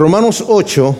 Romanos 8,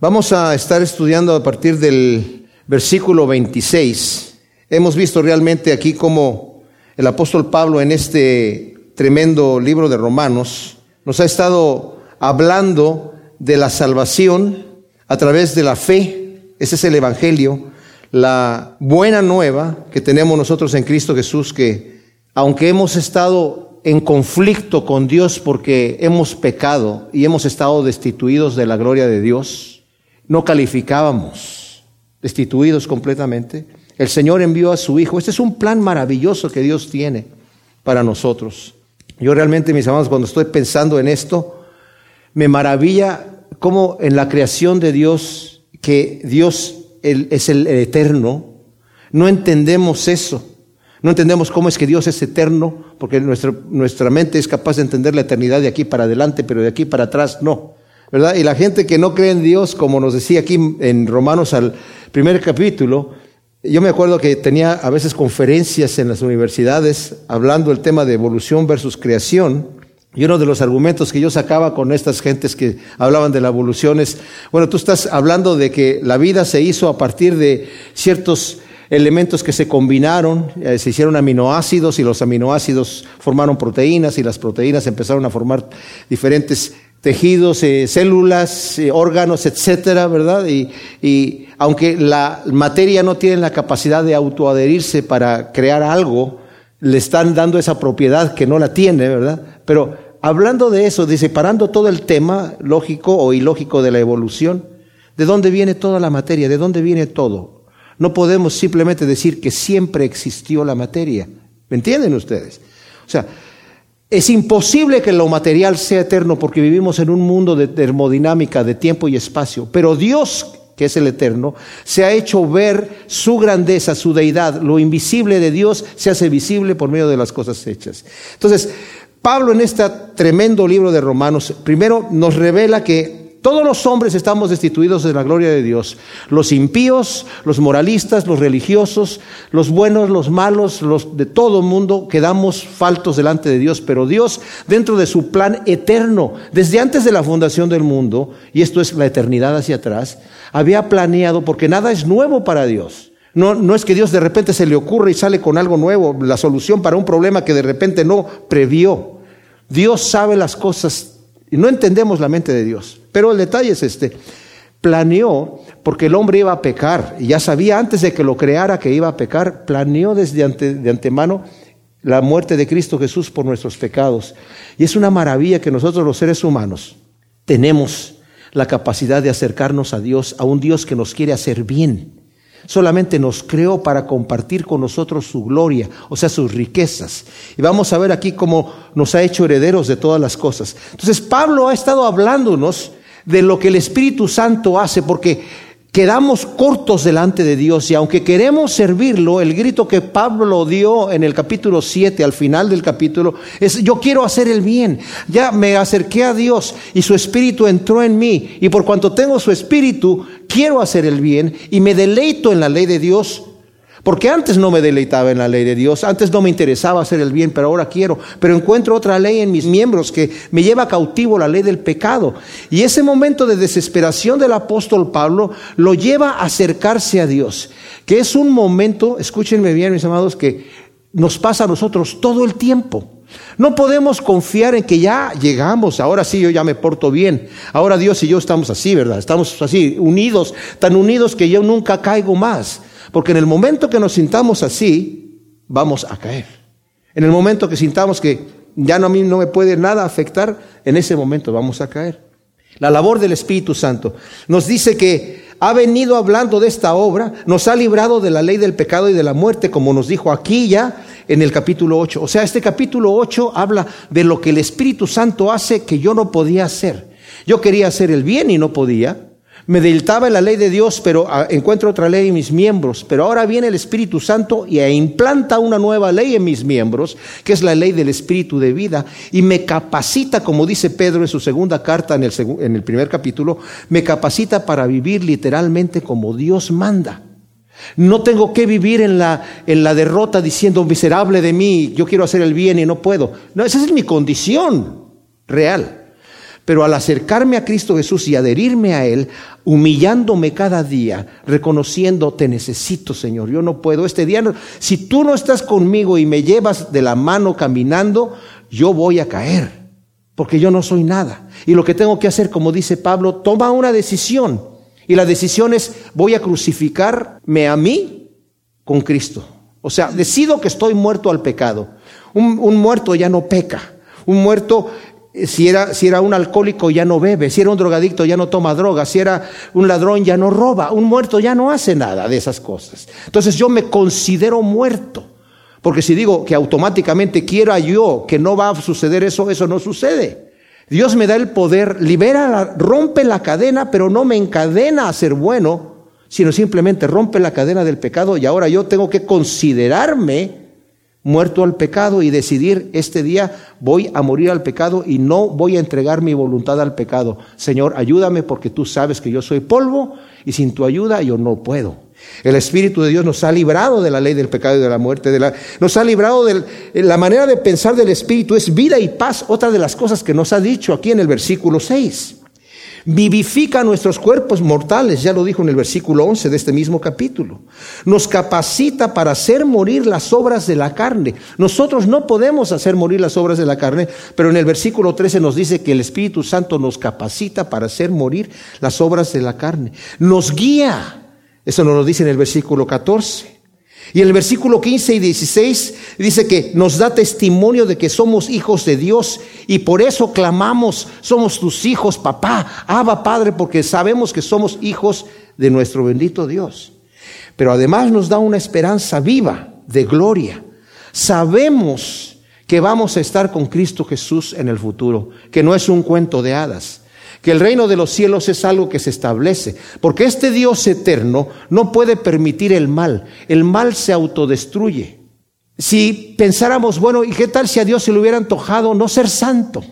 vamos a estar estudiando a partir del versículo 26. Hemos visto realmente aquí cómo el apóstol Pablo en este tremendo libro de Romanos nos ha estado hablando de la salvación a través de la fe. Ese es el Evangelio, la buena nueva que tenemos nosotros en Cristo Jesús, que aunque hemos estado en conflicto con Dios porque hemos pecado y hemos estado destituidos de la gloria de Dios, no calificábamos, destituidos completamente. El Señor envió a su Hijo. Este es un plan maravilloso que Dios tiene para nosotros. Yo realmente, mis amados, cuando estoy pensando en esto, me maravilla cómo en la creación de Dios, que Dios es el eterno, no entendemos eso. No entendemos cómo es que Dios es eterno, porque nuestra, nuestra mente es capaz de entender la eternidad de aquí para adelante, pero de aquí para atrás no. ¿Verdad? Y la gente que no cree en Dios, como nos decía aquí en Romanos al primer capítulo, yo me acuerdo que tenía a veces conferencias en las universidades hablando el tema de evolución versus creación. Y uno de los argumentos que yo sacaba con estas gentes que hablaban de la evolución es, bueno, tú estás hablando de que la vida se hizo a partir de ciertos elementos que se combinaron, eh, se hicieron aminoácidos y los aminoácidos formaron proteínas y las proteínas empezaron a formar diferentes tejidos, eh, células, eh, órganos, etcétera, ¿verdad? Y, y, aunque la materia no tiene la capacidad de autoadherirse para crear algo, le están dando esa propiedad que no la tiene, ¿verdad? Pero hablando de eso, separando todo el tema lógico o ilógico de la evolución, ¿de dónde viene toda la materia? ¿De dónde viene todo? No podemos simplemente decir que siempre existió la materia. ¿Me entienden ustedes? O sea, es imposible que lo material sea eterno porque vivimos en un mundo de termodinámica, de tiempo y espacio. Pero Dios, que es el eterno, se ha hecho ver su grandeza, su deidad. Lo invisible de Dios se hace visible por medio de las cosas hechas. Entonces, Pablo en este tremendo libro de Romanos, primero nos revela que todos los hombres estamos destituidos de la gloria de Dios. Los impíos, los moralistas, los religiosos, los buenos, los malos, los de todo mundo quedamos faltos delante de Dios. Pero Dios, dentro de su plan eterno, desde antes de la fundación del mundo, y esto es la eternidad hacia atrás, había planeado, porque nada es nuevo para Dios. No, no es que Dios de repente se le ocurra y sale con algo nuevo, la solución para un problema que de repente no previó. Dios sabe las cosas no entendemos la mente de Dios. Pero el detalle es este. Planeó, porque el hombre iba a pecar, y ya sabía antes de que lo creara que iba a pecar, planeó desde de antemano la muerte de Cristo Jesús por nuestros pecados. Y es una maravilla que nosotros los seres humanos tenemos la capacidad de acercarnos a Dios, a un Dios que nos quiere hacer bien solamente nos creó para compartir con nosotros su gloria, o sea, sus riquezas. Y vamos a ver aquí cómo nos ha hecho herederos de todas las cosas. Entonces, Pablo ha estado hablándonos de lo que el Espíritu Santo hace, porque quedamos cortos delante de Dios y aunque queremos servirlo, el grito que Pablo dio en el capítulo 7, al final del capítulo, es yo quiero hacer el bien. Ya me acerqué a Dios y su espíritu entró en mí y por cuanto tengo su espíritu, quiero hacer el bien y me deleito en la ley de Dios porque antes no me deleitaba en la ley de Dios, antes no me interesaba hacer el bien, pero ahora quiero. Pero encuentro otra ley en mis miembros que me lleva cautivo la ley del pecado. Y ese momento de desesperación del apóstol Pablo lo lleva a acercarse a Dios, que es un momento, escúchenme bien mis amados, que nos pasa a nosotros todo el tiempo. No podemos confiar en que ya llegamos, ahora sí yo ya me porto bien, ahora Dios y yo estamos así, ¿verdad? Estamos así, unidos, tan unidos que yo nunca caigo más. Porque en el momento que nos sintamos así, vamos a caer. En el momento que sintamos que ya no, a mí no me puede nada afectar, en ese momento vamos a caer. La labor del Espíritu Santo nos dice que ha venido hablando de esta obra, nos ha librado de la ley del pecado y de la muerte, como nos dijo aquí ya en el capítulo 8. O sea, este capítulo 8 habla de lo que el Espíritu Santo hace que yo no podía hacer. Yo quería hacer el bien y no podía. Me deleitaba en la ley de Dios, pero ah, encuentro otra ley en mis miembros. Pero ahora viene el Espíritu Santo y implanta una nueva ley en mis miembros, que es la ley del Espíritu de vida, y me capacita, como dice Pedro en su segunda carta en el, en el primer capítulo, me capacita para vivir literalmente como Dios manda. No tengo que vivir en la, en la derrota diciendo miserable de mí, yo quiero hacer el bien y no puedo. No, esa es mi condición real. Pero al acercarme a Cristo Jesús y adherirme a Él, humillándome cada día, reconociendo, te necesito, Señor, yo no puedo. Este día, si tú no estás conmigo y me llevas de la mano caminando, yo voy a caer, porque yo no soy nada. Y lo que tengo que hacer, como dice Pablo, toma una decisión. Y la decisión es, voy a crucificarme a mí con Cristo. O sea, decido que estoy muerto al pecado. Un, muerto ya no peca. Un muerto si era, si era un alcohólico ya no bebe, si era un drogadicto ya no toma droga, si era un ladrón ya no roba, un muerto ya no hace nada de esas cosas. Entonces yo me considero muerto, porque si digo que automáticamente quiera yo que no va a suceder eso, eso no sucede. Dios me da el poder, libera, rompe la cadena, pero no me encadena a ser bueno, sino simplemente rompe la cadena del pecado y ahora yo tengo que considerarme muerto al pecado y decidir este día voy a morir al pecado y no voy a entregar mi voluntad al pecado. Señor, ayúdame porque tú sabes que yo soy polvo y sin tu ayuda yo no puedo. El Espíritu de Dios nos ha librado de la ley del pecado y de la muerte, de la, nos ha librado de la manera de pensar del Espíritu, es vida y paz, otra de las cosas que nos ha dicho aquí en el versículo 6 vivifica nuestros cuerpos mortales, ya lo dijo en el versículo 11 de este mismo capítulo. Nos capacita para hacer morir las obras de la carne. Nosotros no podemos hacer morir las obras de la carne, pero en el versículo 13 nos dice que el Espíritu Santo nos capacita para hacer morir las obras de la carne. Nos guía. Eso nos lo dice en el versículo 14. Y el versículo 15 y 16 dice que nos da testimonio de que somos hijos de Dios y por eso clamamos, somos tus hijos, papá, Abba Padre, porque sabemos que somos hijos de nuestro bendito Dios. Pero además nos da una esperanza viva de gloria. Sabemos que vamos a estar con Cristo Jesús en el futuro, que no es un cuento de hadas que el reino de los cielos es algo que se establece, porque este Dios eterno no puede permitir el mal, el mal se autodestruye. Si pensáramos, bueno, ¿y qué tal si a Dios se le hubiera antojado no ser santo?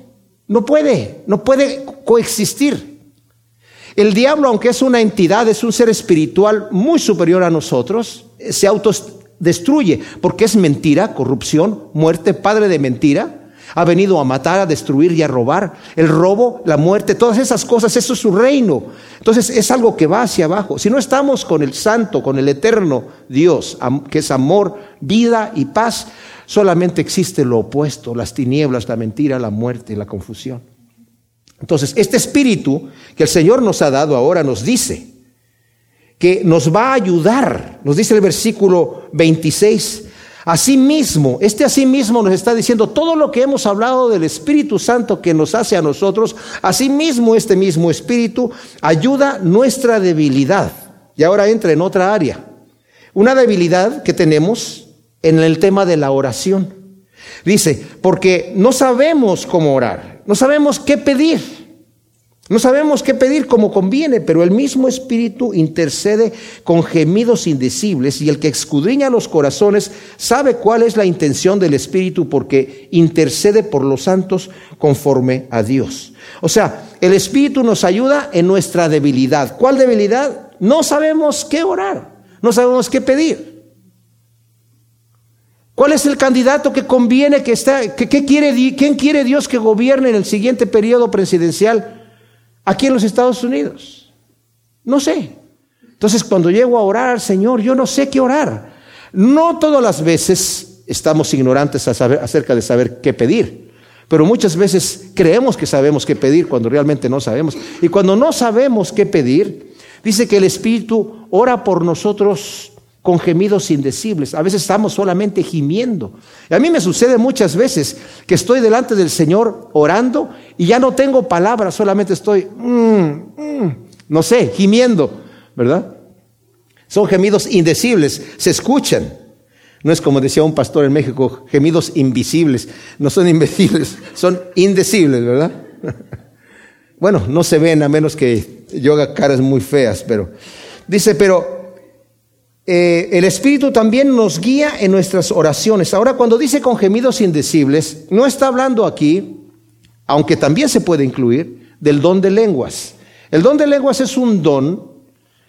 No puede, no puede coexistir. El diablo, aunque es una entidad, es un ser espiritual muy superior a nosotros, se autodestruye, porque es mentira, corrupción, muerte, padre de mentira, ha venido a matar, a destruir y a robar. El robo, la muerte, todas esas cosas, eso es su reino. Entonces es algo que va hacia abajo. Si no estamos con el santo, con el eterno Dios, que es amor, vida y paz, solamente existe lo opuesto, las tinieblas, la mentira, la muerte la confusión. Entonces, este espíritu que el Señor nos ha dado ahora nos dice que nos va a ayudar, nos dice el versículo 26, Asimismo, este asimismo nos está diciendo todo lo que hemos hablado del Espíritu Santo que nos hace a nosotros, asimismo este mismo Espíritu ayuda nuestra debilidad. Y ahora entra en otra área. Una debilidad que tenemos en el tema de la oración. Dice, porque no sabemos cómo orar, no sabemos qué pedir. No sabemos qué pedir como conviene, pero el mismo Espíritu intercede con gemidos indecibles y el que escudriña los corazones sabe cuál es la intención del Espíritu porque intercede por los santos conforme a Dios. O sea, el Espíritu nos ayuda en nuestra debilidad. ¿Cuál debilidad? No sabemos qué orar, no sabemos qué pedir. ¿Cuál es el candidato que conviene que está, que, quiere, quién quiere Dios que gobierne en el siguiente periodo presidencial? Aquí en los Estados Unidos? No sé. Entonces cuando llego a orar, Señor, yo no sé qué orar. No todas las veces estamos ignorantes acerca de saber qué pedir, pero muchas veces creemos que sabemos qué pedir cuando realmente no sabemos. Y cuando no sabemos qué pedir, dice que el Espíritu ora por nosotros con gemidos indecibles. A veces estamos solamente gimiendo. Y a mí me sucede muchas veces que estoy delante del Señor orando y ya no tengo palabras, solamente estoy, mm, mm, no sé, gimiendo, ¿verdad? Son gemidos indecibles, se escuchan. No es como decía un pastor en México, gemidos invisibles. No son invisibles, son indecibles, ¿verdad? bueno, no se ven a menos que yo haga caras muy feas, pero dice, pero eh, el Espíritu también nos guía en nuestras oraciones. Ahora, cuando dice con gemidos indecibles, no está hablando aquí, aunque también se puede incluir, del don de lenguas. El don de lenguas es un don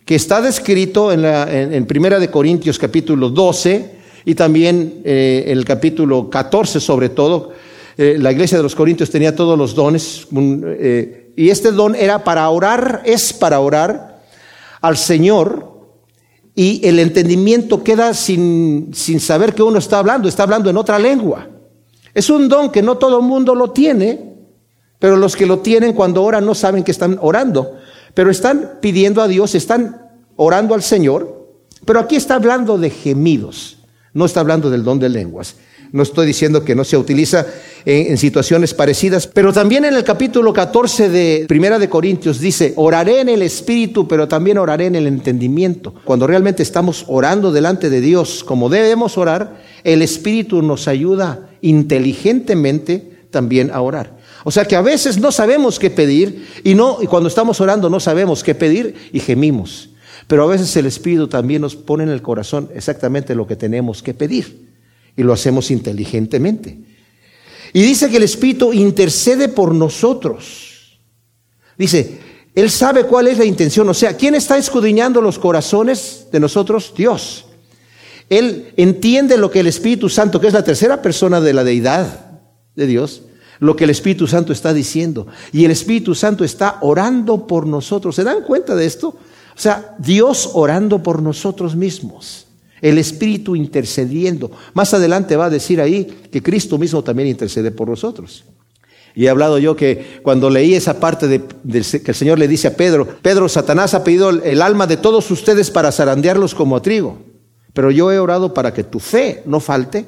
que está descrito en, la, en, Primera de Corintios capítulo 12 y también eh, en el capítulo 14 sobre todo, eh, la iglesia de los Corintios tenía todos los dones, eh, y este don era para orar, es para orar al Señor, y el entendimiento queda sin, sin saber que uno está hablando, está hablando en otra lengua. Es un don que no todo el mundo lo tiene, pero los que lo tienen cuando oran no saben que están orando, pero están pidiendo a Dios, están orando al Señor, pero aquí está hablando de gemidos, no está hablando del don de lenguas. No estoy diciendo que no se utiliza en, situaciones parecidas, pero también en el capítulo 14 de Primera de Corintios dice, oraré en el espíritu, pero también oraré en el entendimiento. Cuando realmente estamos orando delante de Dios como debemos orar, el espíritu nos ayuda inteligentemente también a orar. O sea que a veces no sabemos qué pedir y no y cuando estamos orando no sabemos qué pedir y gemimos. Pero a veces el espíritu también nos pone en el corazón exactamente lo que tenemos que pedir y lo hacemos inteligentemente. Y dice que el Espíritu intercede por nosotros. Dice, Él sabe cuál es la intención. O sea, ¿quién está escudriñando los corazones de nosotros? Dios. Él entiende lo que el Espíritu Santo, que es la tercera persona de la deidad de Dios, lo que el Espíritu Santo está diciendo. Y el Espíritu Santo está orando por nosotros. ¿Se dan cuenta de esto? O sea, Dios orando por nosotros mismos el Espíritu intercediendo. Más adelante va a decir ahí que Cristo mismo también intercede por nosotros. Y he hablado yo que cuando leí esa parte de, que el Señor le dice a Pedro, Pedro, Satanás ha pedido el alma de todos ustedes para zarandearlos como a trigo, pero yo he orado para que tu fe no falte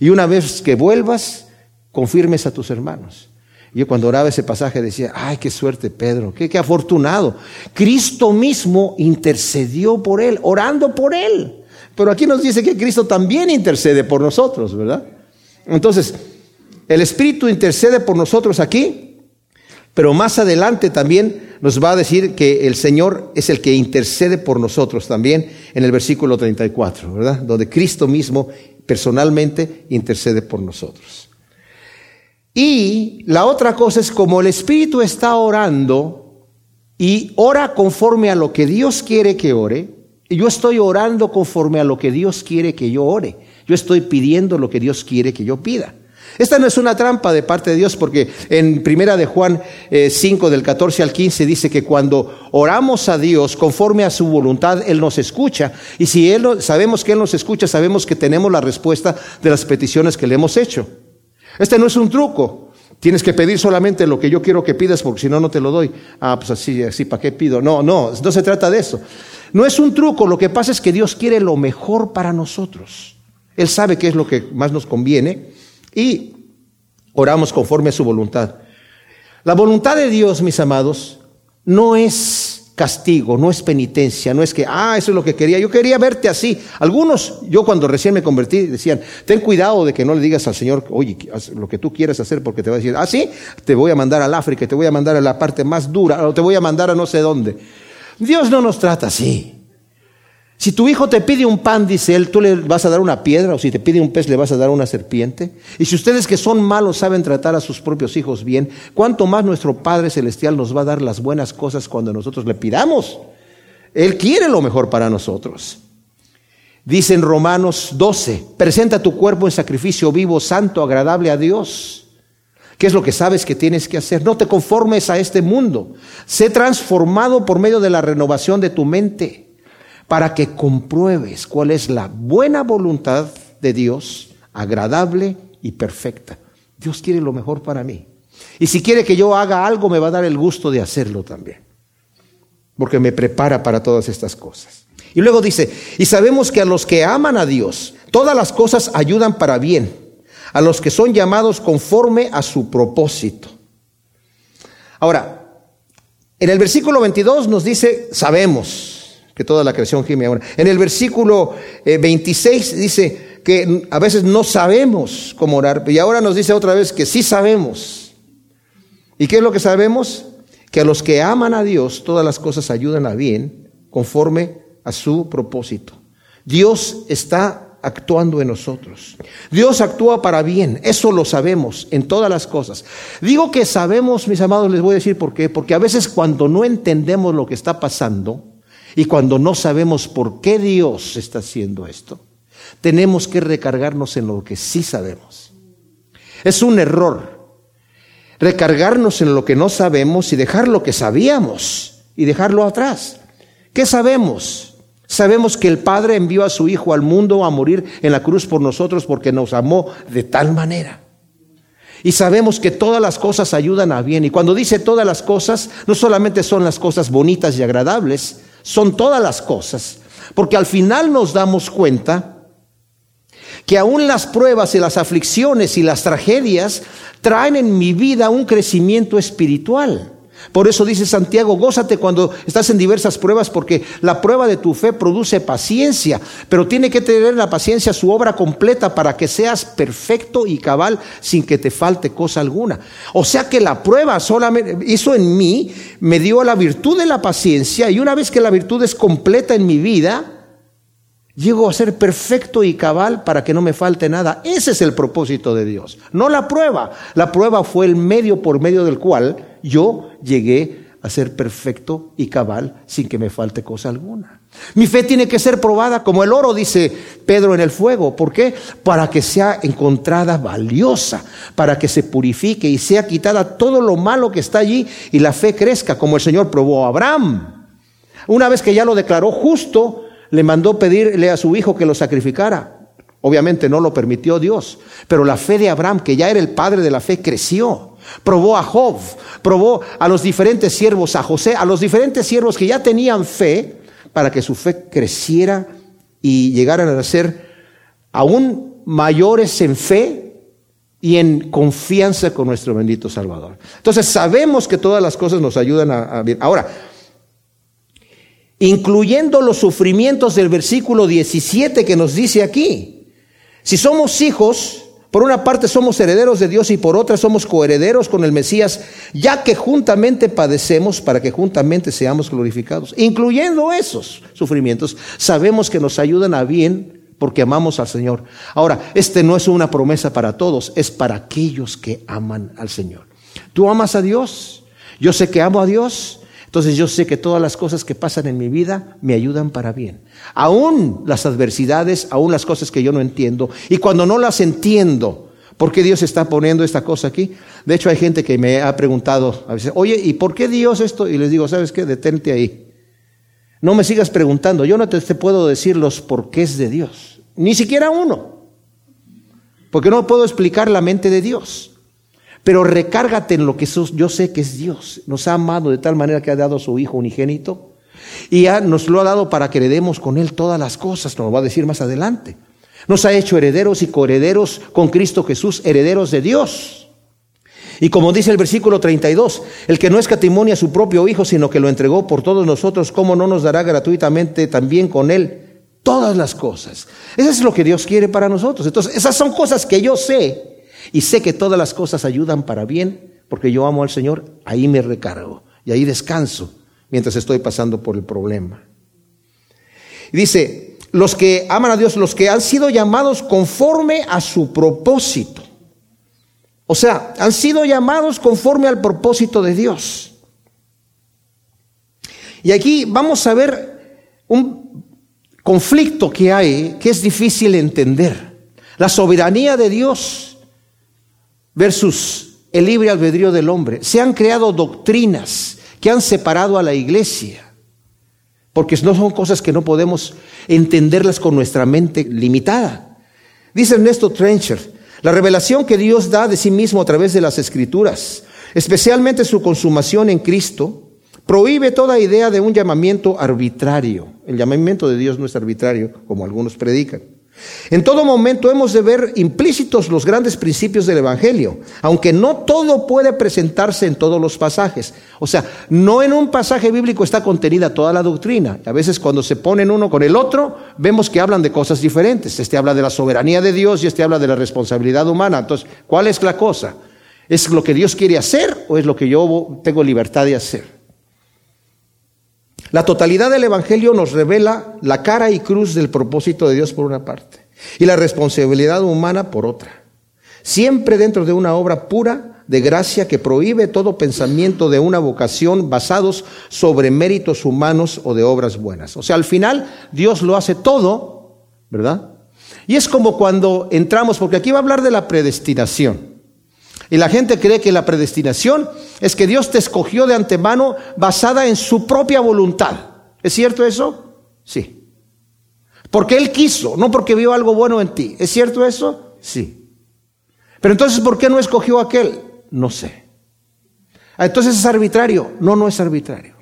y una vez que vuelvas, confirmes a tus hermanos. Yo cuando oraba ese pasaje decía, ay, qué suerte Pedro, qué, qué afortunado. Cristo mismo intercedió por él, orando por él. Pero aquí nos dice que Cristo también intercede por nosotros, ¿verdad? Entonces, el Espíritu intercede por nosotros aquí, pero más adelante también nos va a decir que el Señor es el que intercede por nosotros también en el versículo 34, ¿verdad? Donde Cristo mismo personalmente intercede por nosotros. Y la otra cosa es como el Espíritu está orando y ora conforme a lo que Dios quiere que ore, yo estoy orando conforme a lo que Dios quiere que yo ore. Yo estoy pidiendo lo que Dios quiere que yo pida. Esta no es una trampa de parte de Dios porque en primera de Juan 5 eh, del 14 al 15 dice que cuando oramos a Dios conforme a su voluntad, Él nos escucha. Y si él, sabemos que Él nos escucha, sabemos que tenemos la respuesta de las peticiones que le hemos hecho. Este no es un truco. Tienes que pedir solamente lo que yo quiero que pidas porque si no, no te lo doy. Ah, pues así, así, ¿para qué pido? No, no, no se trata de eso. No es un truco, lo que pasa es que Dios quiere lo mejor para nosotros. Él sabe qué es lo que más nos conviene y oramos conforme a su voluntad. La voluntad de Dios, mis amados, no es castigo, no es penitencia, no es que, ah, eso es lo que quería, yo quería verte así. Algunos, yo cuando recién me convertí, decían, ten cuidado de que no le digas al Señor, oye, haz lo que tú quieras hacer, porque te va a decir, ah, sí, te voy a mandar al África, te voy a mandar a la parte más dura, o te voy a mandar a no sé dónde. Dios no nos trata así. Si tu hijo te pide un pan, dice él, tú le vas a dar una piedra, o si te pide un pez, le vas a dar una serpiente. Y si ustedes que son malos saben tratar a sus propios hijos bien, ¿cuánto más nuestro Padre Celestial nos va a dar las buenas cosas cuando nosotros le pidamos? Él quiere lo mejor para nosotros. Dice en Romanos 12, presenta tu cuerpo en sacrificio vivo, santo, agradable a Dios. ¿Qué es lo que sabes que tienes que hacer? No te conformes a este mundo. Sé transformado por medio de la renovación de tu mente para que compruebes cuál es la buena voluntad de Dios, agradable y perfecta. Dios quiere lo mejor para mí. Y si quiere que yo haga algo, me va a dar el gusto de hacerlo también. Porque me prepara para todas estas cosas. Y luego dice, y sabemos que a los que aman a Dios, todas las cosas ayudan para bien a los que son llamados conforme a su propósito. Ahora, en el versículo 22 nos dice, sabemos que toda la creación gime ahora. En el versículo 26 eh, dice que a veces no sabemos cómo orar, y ahora nos dice otra vez que sí sabemos. ¿Y qué es lo que sabemos? Que a los que aman a Dios todas las cosas ayudan a bien conforme a su propósito. Dios está actuando en nosotros. Dios actúa para bien, eso lo sabemos en todas las cosas. Digo que sabemos, mis amados, les voy a decir por qué, porque a veces cuando no entendemos lo que está pasando y cuando no sabemos por qué Dios está haciendo esto, tenemos que recargarnos en lo que sí sabemos. Es un error. Recargarnos en lo que no sabemos y dejar lo que sabíamos y dejarlo atrás. ¿Qué sabemos? Sabemos que el Padre envió a su Hijo al mundo a morir en la cruz por nosotros porque nos amó de tal manera. Y sabemos que todas las cosas ayudan a bien. Y cuando dice todas las cosas, no solamente son las cosas bonitas y agradables, son todas las cosas. Porque al final nos damos cuenta que aún las pruebas y las aflicciones y las tragedias traen en mi vida un crecimiento espiritual. Por eso dice Santiago, gózate cuando estás en diversas pruebas, porque la prueba de tu fe produce paciencia, pero tiene que tener la paciencia su obra completa para que seas perfecto y cabal sin que te falte cosa alguna. O sea que la prueba solamente hizo en mí, me dio la virtud de la paciencia, y una vez que la virtud es completa en mi vida, llego a ser perfecto y cabal para que no me falte nada. Ese es el propósito de Dios, no la prueba. La prueba fue el medio por medio del cual yo llegué a ser perfecto y cabal sin que me falte cosa alguna. Mi fe tiene que ser probada como el oro, dice Pedro en el fuego. ¿Por qué? Para que sea encontrada valiosa, para que se purifique y sea quitada todo lo malo que está allí y la fe crezca, como el Señor probó a Abraham. Una vez que ya lo declaró justo, le mandó pedirle a su hijo que lo sacrificara. Obviamente no lo permitió Dios, pero la fe de Abraham, que ya era el padre de la fe, creció. Probó a Job, probó a los diferentes siervos, a José, a los diferentes siervos que ya tenían fe para que su fe creciera y llegaran a ser aún mayores en fe y en confianza con nuestro bendito Salvador. Entonces sabemos que todas las cosas nos ayudan a, a Ahora, incluyendo los sufrimientos del versículo 17 que nos dice aquí. Si somos hijos, por una parte somos herederos de Dios y por otra somos coherederos con el Mesías, ya que juntamente padecemos para que juntamente seamos glorificados. Incluyendo esos sufrimientos, sabemos que nos ayudan a bien porque amamos al Señor. Ahora, este no es una promesa para todos, es para aquellos que aman al Señor. ¿Tú amas a Dios? Yo sé que amo a Dios. Entonces yo sé que todas las cosas que pasan en mi vida me ayudan para bien. Aún las adversidades, aún las cosas que yo no entiendo. Y cuando no las entiendo, ¿por qué Dios está poniendo esta cosa aquí? De hecho hay gente que me ha preguntado a veces, oye, ¿y por qué Dios esto? Y les digo, ¿sabes qué? Detente ahí. No me sigas preguntando. Yo no te, te puedo decir los porqués de Dios. Ni siquiera uno. Porque no puedo explicar la mente de Dios. Pero recárgate en lo que yo sé que es Dios. Nos ha amado de tal manera que ha dado a su Hijo unigénito y nos lo ha dado para que heredemos con Él todas las cosas, nos lo va a decir más adelante. Nos ha hecho herederos y coherederos con Cristo Jesús, herederos de Dios. Y como dice el versículo 32, el que no escatimonia a su propio Hijo, sino que lo entregó por todos nosotros, ¿cómo no nos dará gratuitamente también con Él todas las cosas? Eso es lo que Dios quiere para nosotros. Entonces, esas son cosas que yo sé y sé que todas las cosas ayudan para bien, porque yo amo al Señor, ahí me recargo y ahí descanso mientras estoy pasando por el problema. Y dice, los que aman a Dios, los que han sido llamados conforme a su propósito. O sea, han sido llamados conforme al propósito de Dios. Y aquí vamos a ver un conflicto que hay que es difícil entender. La soberanía de Dios versus el libre albedrío del hombre. Se han creado doctrinas que han separado a la iglesia, porque no son cosas que no podemos entenderlas con nuestra mente limitada. Dice Ernesto Trencher, la revelación que Dios da de sí mismo a través de las escrituras, especialmente su consumación en Cristo, prohíbe toda idea de un llamamiento arbitrario. El llamamiento de Dios no es arbitrario, como algunos predican. En todo momento hemos de ver implícitos los grandes principios del Evangelio, aunque no todo puede presentarse en todos los pasajes. O sea, no en un pasaje bíblico está contenida toda la doctrina. A veces cuando se ponen uno con el otro, vemos que hablan de cosas diferentes. Este habla de la soberanía de Dios y este habla de la responsabilidad humana. Entonces, ¿cuál es la cosa? ¿Es lo que Dios quiere hacer o es lo que yo tengo libertad de hacer? La totalidad del Evangelio nos revela la cara y cruz del propósito de Dios por una parte y la responsabilidad humana por otra. Siempre dentro de una obra pura de gracia que prohíbe todo pensamiento de una vocación basados sobre méritos humanos o de obras buenas. O sea, al final Dios lo hace todo, ¿verdad? Y es como cuando entramos, porque aquí va a hablar de la predestinación. Y la gente cree que la predestinación es que Dios te escogió de antemano basada en su propia voluntad. ¿Es cierto eso? Sí. Porque Él quiso, no porque vio algo bueno en ti. ¿Es cierto eso? Sí. Pero entonces, ¿por qué no escogió aquel? No sé. Ah, entonces es arbitrario. No, no es arbitrario.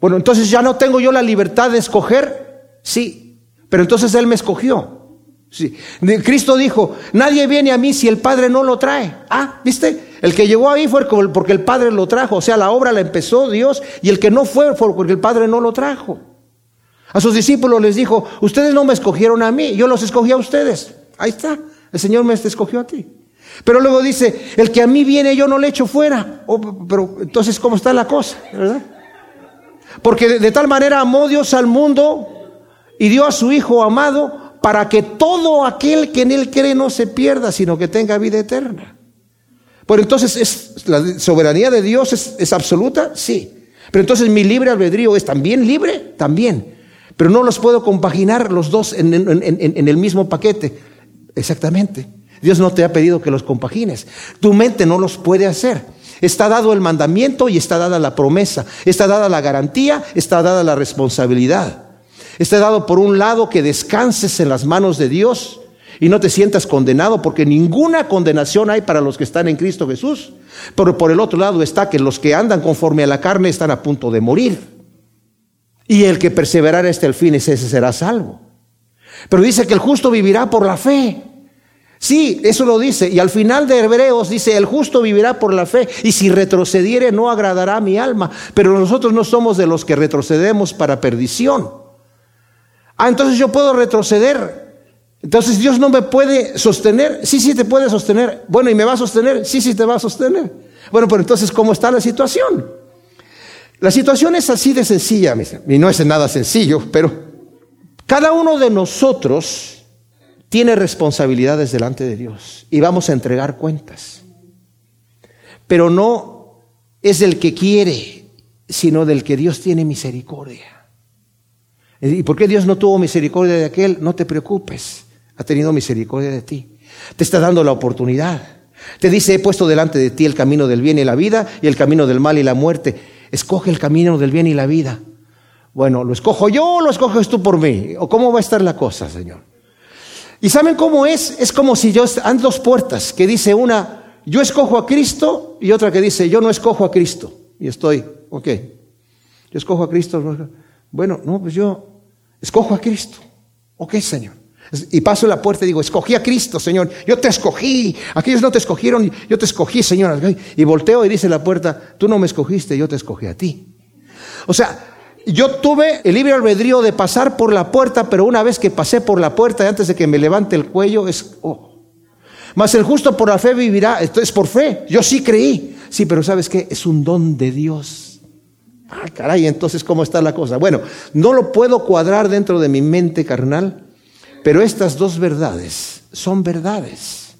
Bueno, entonces ya no tengo yo la libertad de escoger. Sí. Pero entonces Él me escogió. Sí. Cristo dijo, nadie viene a mí si el Padre no lo trae. Ah, ¿viste? El que llegó ahí fue porque el Padre lo trajo. O sea, la obra la empezó Dios y el que no fue fue porque el Padre no lo trajo. A sus discípulos les dijo, ustedes no me escogieron a mí, yo los escogí a ustedes. Ahí está, el Señor me escogió a ti. Pero luego dice, el que a mí viene yo no le echo fuera. Oh, pero entonces, ¿cómo está la cosa? ¿Verdad? Porque de tal manera amó Dios al mundo y dio a su Hijo amado para que todo aquel que en él cree no se pierda, sino que tenga vida eterna. Pero entonces, ¿es, ¿la soberanía de Dios es, absoluta? Sí. Pero entonces mi libre albedrío es también libre, también. Pero no los puedo compaginar los dos en, en el mismo paquete. Exactamente. Dios no te ha pedido que los compagines. Tu mente no los puede hacer. Está dado el mandamiento y está dada la promesa. Está dada la garantía, está dada la responsabilidad. Está dado por un lado que descanses en las manos de Dios y no te sientas condenado, porque ninguna condenación hay para los que están en Cristo Jesús. Pero por el otro lado está que los que andan conforme a la carne están a punto de morir. Y el que perseverará hasta el fin, ese será salvo. Pero dice que el justo vivirá por la fe. Sí, eso lo dice. Y al final de Hebreos dice, el justo vivirá por la fe. Y si retrocediere, no agradará a mi alma. Pero nosotros no somos de los que retrocedemos para perdición Ah, entonces yo puedo retroceder. Entonces Dios no me puede sostener. Sí, sí te puede sostener. Bueno, ¿y me va a sostener? Sí, sí te va a sostener. Bueno, pero entonces, ¿cómo está la situación? La situación es así de sencilla, y no es nada sencillo, pero cada uno de nosotros tiene responsabilidades delante de Dios y vamos a entregar cuentas. Pero no es del que quiere, sino del que Dios tiene misericordia. ¿Y por qué Dios no tuvo misericordia de aquel? No te preocupes, ha tenido misericordia de ti. Te está dando la oportunidad. Te dice, he puesto delante de ti el camino del bien y la vida y el camino del mal y la muerte. Escoge el camino del bien y la vida. Bueno, ¿lo escojo yo o lo escoges tú por mí? ¿O cómo va a estar la cosa, Señor? ¿Y saben cómo es? Es como si yo, han dos puertas, que dice una, yo escojo a Cristo y otra que dice, yo no escojo a Cristo. Y estoy, ok, yo escojo a Cristo. Bueno, no, pues yo escojo a Cristo. Ok, Señor. Y paso la puerta y digo, escogí a Cristo, Señor. Yo te escogí. Aquellos no te escogieron, yo te escogí, Señor. Y volteo y dice la puerta, tú no me escogiste, yo te escogí a ti. O sea, yo tuve el libre albedrío de pasar por la puerta, pero una vez que pasé por la puerta antes de que me levante el cuello, es... Oh. Mas el justo por la fe vivirá. Esto es por fe. Yo sí creí. Sí, pero ¿sabes qué? Es un don de Dios. Ah, caray, entonces ¿cómo está la cosa? Bueno, no lo puedo cuadrar dentro de mi mente carnal, pero estas dos verdades son verdades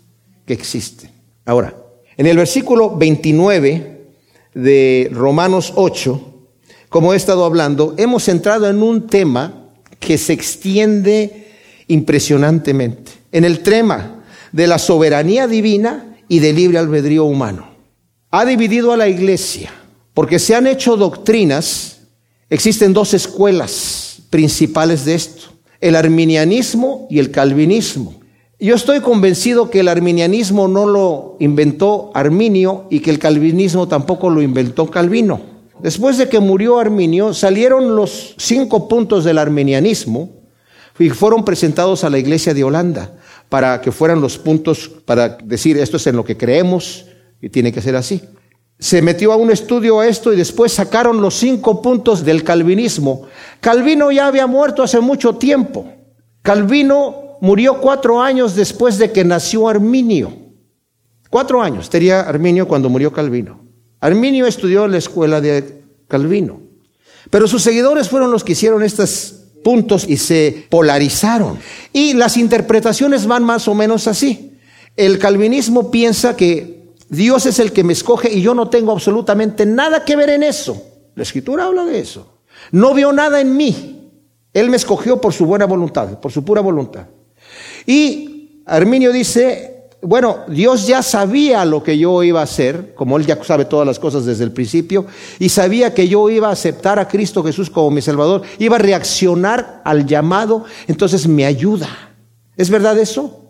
que existen. Ahora, en el versículo 29 de Romanos 8, como he estado hablando, hemos entrado en un tema que se extiende impresionantemente, en el tema de la soberanía divina y del libre albedrío humano. Ha dividido a la iglesia porque se han hecho doctrinas, existen dos escuelas principales de esto, el arminianismo y el calvinismo. Yo estoy convencido que el arminianismo no lo inventó Arminio y que el calvinismo tampoco lo inventó Calvino. Después de que murió Arminio, salieron los cinco puntos del arminianismo y fueron presentados a la iglesia de Holanda para que fueran los puntos para decir esto es en lo que creemos y tiene que ser así se metió a un estudio a esto y después sacaron los cinco puntos del calvinismo. Calvino ya había muerto hace mucho tiempo. Calvino murió cuatro años después de que nació Arminio. Cuatro años tenía Arminio cuando murió Calvino. Arminio estudió en la escuela de Calvino. Pero sus seguidores fueron los que hicieron estos puntos y se polarizaron. Y las interpretaciones van más o menos así. El calvinismo piensa que Dios es el que me escoge y yo no tengo absolutamente nada que ver en eso. La escritura habla de eso. No vio nada en mí. Él me escogió por su buena voluntad, por su pura voluntad. Y Arminio dice, bueno, Dios ya sabía lo que yo iba a hacer, como Él ya sabe todas las cosas desde el principio, y sabía que yo iba a aceptar a Cristo Jesús como mi Salvador, iba a reaccionar al llamado, entonces me ayuda. ¿Es verdad eso?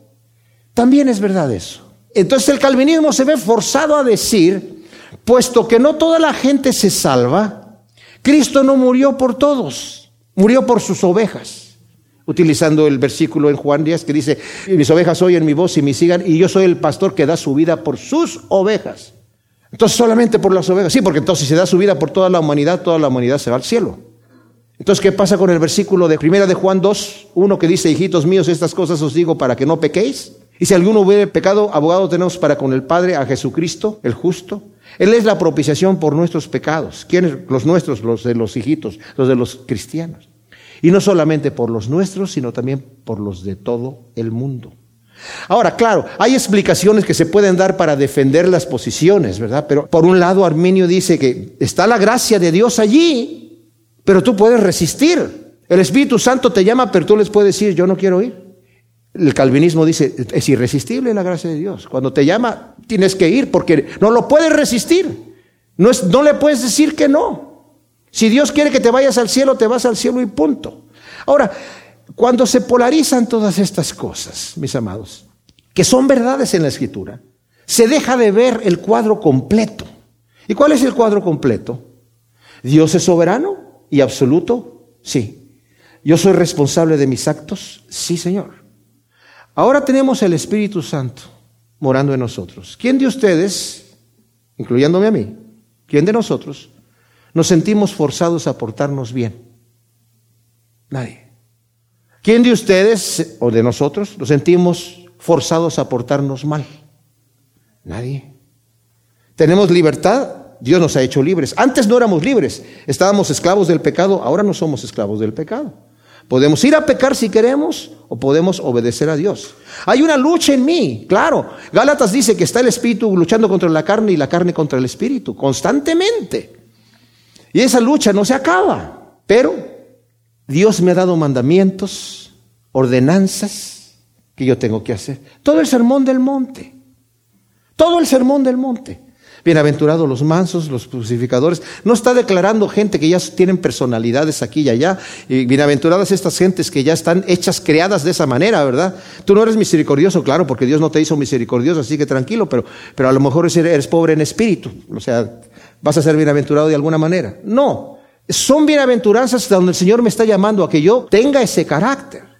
También es verdad eso. Entonces el calvinismo se ve forzado a decir, puesto que no toda la gente se salva, Cristo no murió por todos, murió por sus ovejas utilizando el versículo en Juan 10 que dice, mis ovejas oyen mi voz y me sigan, y yo soy el pastor que da su vida por sus ovejas. Entonces solamente por las ovejas. Sí, porque entonces si se da su vida por toda la humanidad, toda la humanidad se va al cielo. Entonces, ¿qué pasa con el versículo de primera de Juan 2, 1 que dice, hijitos míos, estas cosas os digo para que no pequéis? Y si alguno hubiere pecado, abogado tenemos para con el Padre a Jesucristo, el justo. Él es la propiciación por nuestros pecados. ¿Quiénes? Los nuestros, los de los hijitos, los de los cristianos. Y no solamente por los nuestros, sino también por los de todo el mundo. Ahora, claro, hay explicaciones que se pueden dar para defender las posiciones, ¿verdad? Pero por un lado, Arminio dice que está la gracia de Dios allí, pero tú puedes resistir. El Espíritu Santo te llama, pero tú les puedes decir, yo no quiero ir. El calvinismo dice, es irresistible la gracia de Dios. Cuando te llama, tienes que ir porque no lo puedes resistir. No, es, no le puedes decir que no. Si Dios quiere que te vayas al cielo, te vas al cielo y punto. Ahora, cuando se polarizan todas estas cosas, mis amados, que son verdades en la escritura, se deja de ver el cuadro completo. ¿Y cuál es el cuadro completo? Dios es soberano y absoluto, sí. Yo soy responsable de mis actos, sí, Señor. Ahora tenemos el Espíritu Santo morando en nosotros. ¿Quién de ustedes, incluyéndome a mí, quién de nosotros, nos sentimos forzados a portarnos bien? Nadie. ¿Quién de ustedes o de nosotros nos sentimos forzados a portarnos mal? Nadie. ¿Tenemos libertad? Dios nos ha hecho libres. Antes no éramos libres, estábamos esclavos del pecado, ahora no somos esclavos del pecado. Podemos ir a pecar si queremos o podemos obedecer a Dios. Hay una lucha en mí, claro. Gálatas dice que está el espíritu luchando contra la carne y la carne contra el espíritu, constantemente. Y esa lucha no se acaba, pero Dios me ha dado mandamientos, ordenanzas que yo tengo que hacer. Todo el sermón del monte, todo el sermón del monte. Bienaventurados los mansos, los crucificadores. No está declarando gente que ya tienen personalidades aquí y allá. Y bienaventuradas estas gentes que ya están hechas, creadas de esa manera, ¿verdad? Tú no eres misericordioso, claro, porque Dios no te hizo misericordioso, así que tranquilo, pero, pero a lo mejor eres pobre en espíritu. O sea, vas a ser bienaventurado de alguna manera. No, son bienaventuranzas donde el Señor me está llamando a que yo tenga ese carácter.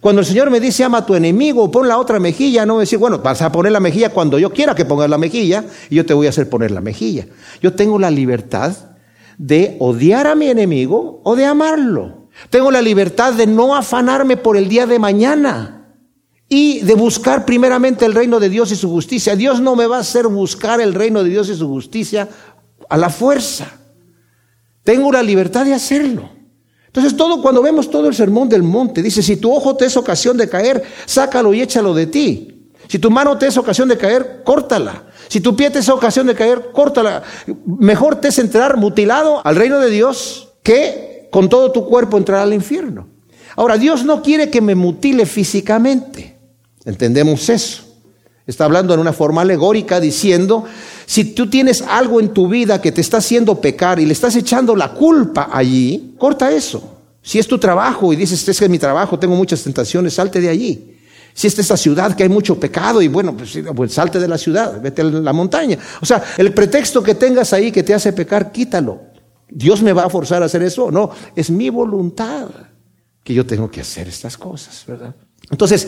Cuando el Señor me dice ama a tu enemigo, pon la otra mejilla, no me dice, bueno, vas a poner la mejilla cuando yo quiera que pongas la mejilla y yo te voy a hacer poner la mejilla. Yo tengo la libertad de odiar a mi enemigo o de amarlo. Tengo la libertad de no afanarme por el día de mañana y de buscar primeramente el reino de Dios y su justicia. Dios no me va a hacer buscar el reino de Dios y su justicia a la fuerza. Tengo la libertad de hacerlo. Entonces, todo, cuando vemos todo el sermón del monte, dice, si tu ojo te es ocasión de caer, sácalo y échalo de ti. Si tu mano te es ocasión de caer, córtala. Si tu pie te es ocasión de caer, córtala. Mejor te es entrar mutilado al reino de Dios que con todo tu cuerpo entrar al infierno. Ahora, Dios no quiere que me mutile físicamente. Entendemos eso. Está hablando en una forma alegórica diciendo, si tú tienes algo en tu vida que te está haciendo pecar y le estás echando la culpa allí, corta eso. Si es tu trabajo y dices, este es mi trabajo, tengo muchas tentaciones, salte de allí. Si es esta ciudad que hay mucho pecado y bueno, pues, pues, salte de la ciudad, vete a la montaña. O sea, el pretexto que tengas ahí que te hace pecar, quítalo. ¿Dios me va a forzar a hacer eso? No, es mi voluntad que yo tengo que hacer estas cosas, ¿verdad? Entonces,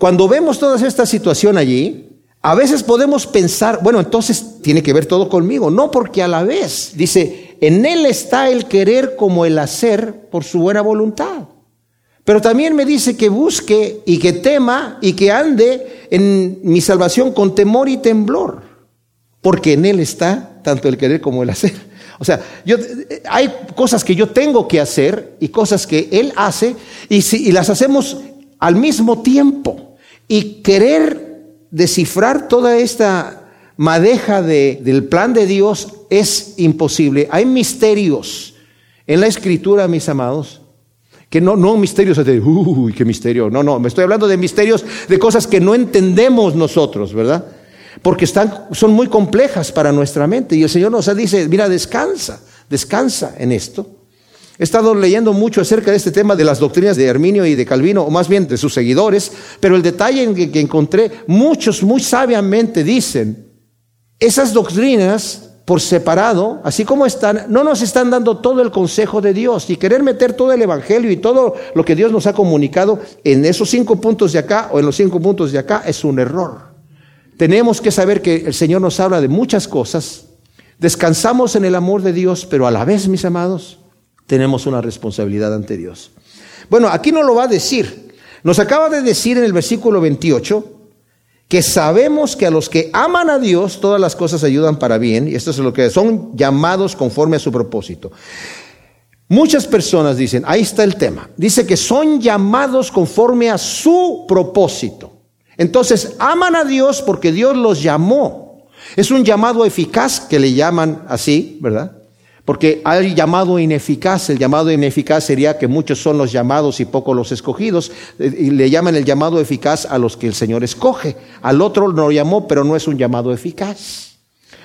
cuando vemos toda esta situación allí, a veces podemos pensar, bueno, entonces tiene que ver todo conmigo. No, porque a la vez, dice, en Él está el querer como el hacer por su buena voluntad. Pero también me dice que busque y que tema y que ande en mi salvación con temor y temblor. Porque en Él está tanto el querer como el hacer. O sea, yo, hay cosas que yo tengo que hacer y cosas que Él hace y, si, y las hacemos al mismo tiempo. Y querer descifrar toda esta madeja del plan de Dios es imposible. Hay misterios en la escritura, mis amados, Que no, no misterios de, uy, qué misterio. No, no, me estoy hablando de misterios, de cosas que no entendemos nosotros, ¿verdad? Porque están, son muy complejas para nuestra mente. Y el Señor nos dice, mira, descansa, descansa en esto. He estado leyendo mucho acerca de este tema de las doctrinas de Herminio y de Calvino, o más bien de sus seguidores, pero el detalle en que, que encontré, muchos muy sabiamente dicen, esas doctrinas por separado, así como están, no nos están dando todo el consejo de Dios y querer meter todo el Evangelio y todo lo que Dios nos ha comunicado en esos cinco puntos de acá o en los cinco puntos de acá es un error. Tenemos que saber que el Señor nos habla de muchas cosas, descansamos en el amor de Dios, pero a la vez, mis amados, tenemos una responsabilidad ante Dios. Bueno, aquí no lo va a decir. Nos acaba de decir en el versículo 28 que sabemos que a los que aman a Dios todas las cosas ayudan para bien, y esto es lo que son llamados conforme a su propósito. Muchas personas dicen, ahí está el tema, dice que son llamados conforme a su propósito. Entonces, aman a Dios porque Dios los llamó. Es un llamado eficaz que le llaman así, ¿verdad? Porque hay llamado ineficaz. El llamado ineficaz sería que muchos son los llamados y pocos los escogidos. Eh, y le llaman el llamado eficaz a los que el Señor escoge. Al otro lo llamó, pero no es un llamado eficaz.